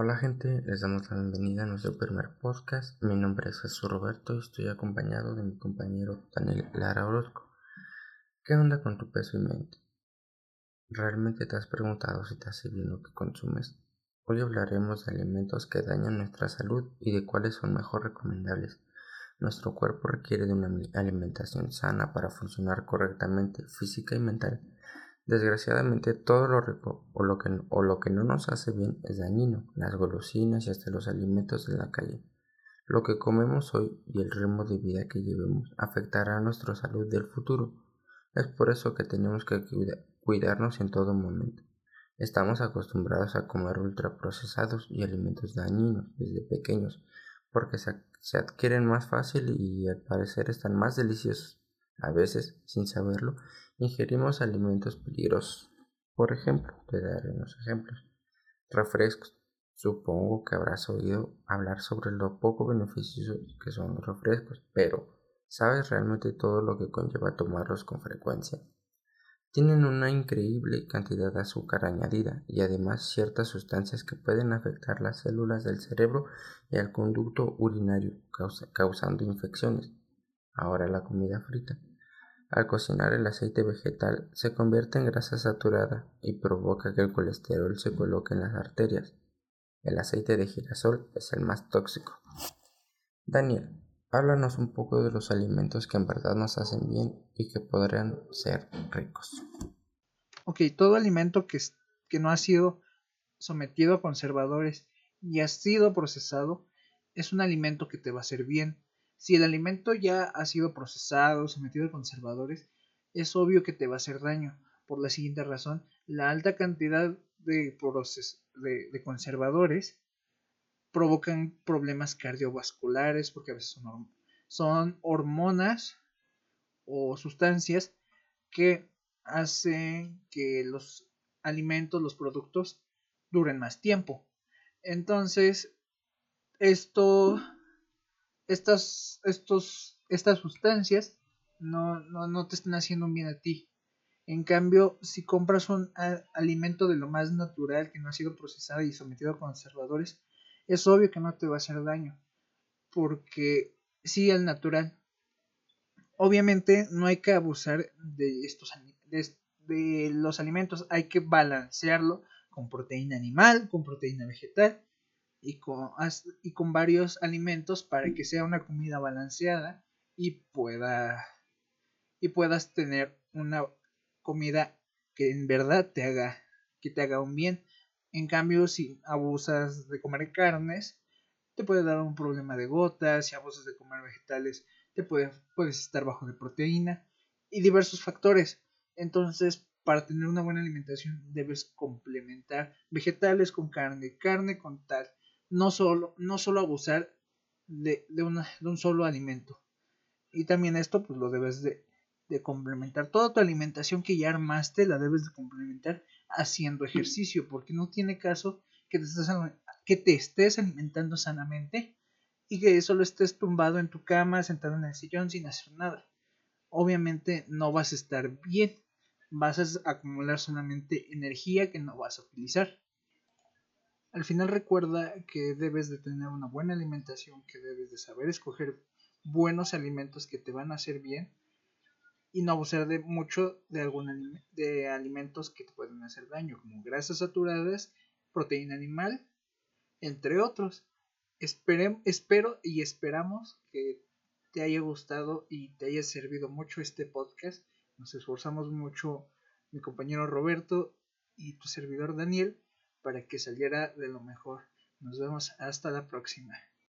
Hola gente, les damos la bienvenida a nuestro primer podcast. Mi nombre es Jesús Roberto y estoy acompañado de mi compañero Daniel Lara Orozco. ¿Qué onda con tu peso y mente? ¿Realmente te has preguntado si te hace bien lo que consumes? Hoy hablaremos de alimentos que dañan nuestra salud y de cuáles son mejor recomendables. Nuestro cuerpo requiere de una alimentación sana para funcionar correctamente física y mental. Desgraciadamente todo lo rico o lo, que, o lo que no nos hace bien es dañino, las golosinas y hasta los alimentos de la calle. Lo que comemos hoy y el ritmo de vida que llevemos afectará a nuestra salud del futuro. Es por eso que tenemos que cuidarnos en todo momento. Estamos acostumbrados a comer ultraprocesados y alimentos dañinos desde pequeños, porque se, se adquieren más fácil y al parecer están más deliciosos. A veces, sin saberlo, ingerimos alimentos peligrosos. Por ejemplo, te daré unos ejemplos. Refrescos. Supongo que habrás oído hablar sobre lo poco beneficiosos que son los refrescos, pero ¿sabes realmente todo lo que conlleva tomarlos con frecuencia? Tienen una increíble cantidad de azúcar añadida y además ciertas sustancias que pueden afectar las células del cerebro y al conducto urinario, causando infecciones. Ahora la comida frita. Al cocinar el aceite vegetal se convierte en grasa saturada y provoca que el colesterol se coloque en las arterias. El aceite de girasol es el más tóxico. Daniel, háblanos un poco de los alimentos que en verdad nos hacen bien y que podrían ser ricos. Ok, todo alimento que, que no ha sido sometido a conservadores y ha sido procesado es un alimento que te va a hacer bien si el alimento ya ha sido procesado, sometido a conservadores, es obvio que te va a hacer daño. Por la siguiente razón, la alta cantidad de, de, conservadores provocan problemas cardiovasculares porque a veces son hormonas o sustancias que hacen que los alimentos, los productos duren más tiempo. Entonces, esto estas, estos, estas sustancias no, no, no te están haciendo bien a ti. En cambio, si compras un alimento de lo más natural que no ha sido procesado y sometido a conservadores, es obvio que no te va a hacer daño. Porque sí, el natural. Obviamente no hay que abusar de estos de los alimentos, hay que balancearlo con proteína animal, con proteína vegetal y con, y con varios alimentos para que sea una comida balanceada y pueda y puedas tener una comida que en verdad te haga que te haga un bien. En cambio si abusas de comer carnes te puede dar un problema de gotas. Si abusas de comer vegetales te puede, puedes estar bajo de proteína y diversos factores. Entonces para tener una buena alimentación debes complementar vegetales con carne carne con tal no solo, no solo abusar de, de, de, un solo alimento. Y también esto pues lo debes de, de, complementar. Toda tu alimentación que ya armaste la debes de complementar haciendo ejercicio, porque no tiene caso que estés, que te estés alimentando sanamente y que solo estés tumbado en tu cama, sentado en el sillón sin hacer nada. Obviamente no vas a estar bien, vas a acumular solamente energía que no vas a utilizar. Al final recuerda que debes de tener una buena alimentación, que debes de saber escoger buenos alimentos que te van a hacer bien y no abusar de mucho de algún de alimentos que te pueden hacer daño, como grasas saturadas, proteína animal, entre otros. espero y esperamos que te haya gustado y te haya servido mucho este podcast. Nos esforzamos mucho mi compañero Roberto y tu servidor Daniel para que saliera de lo mejor. Nos vemos hasta la próxima.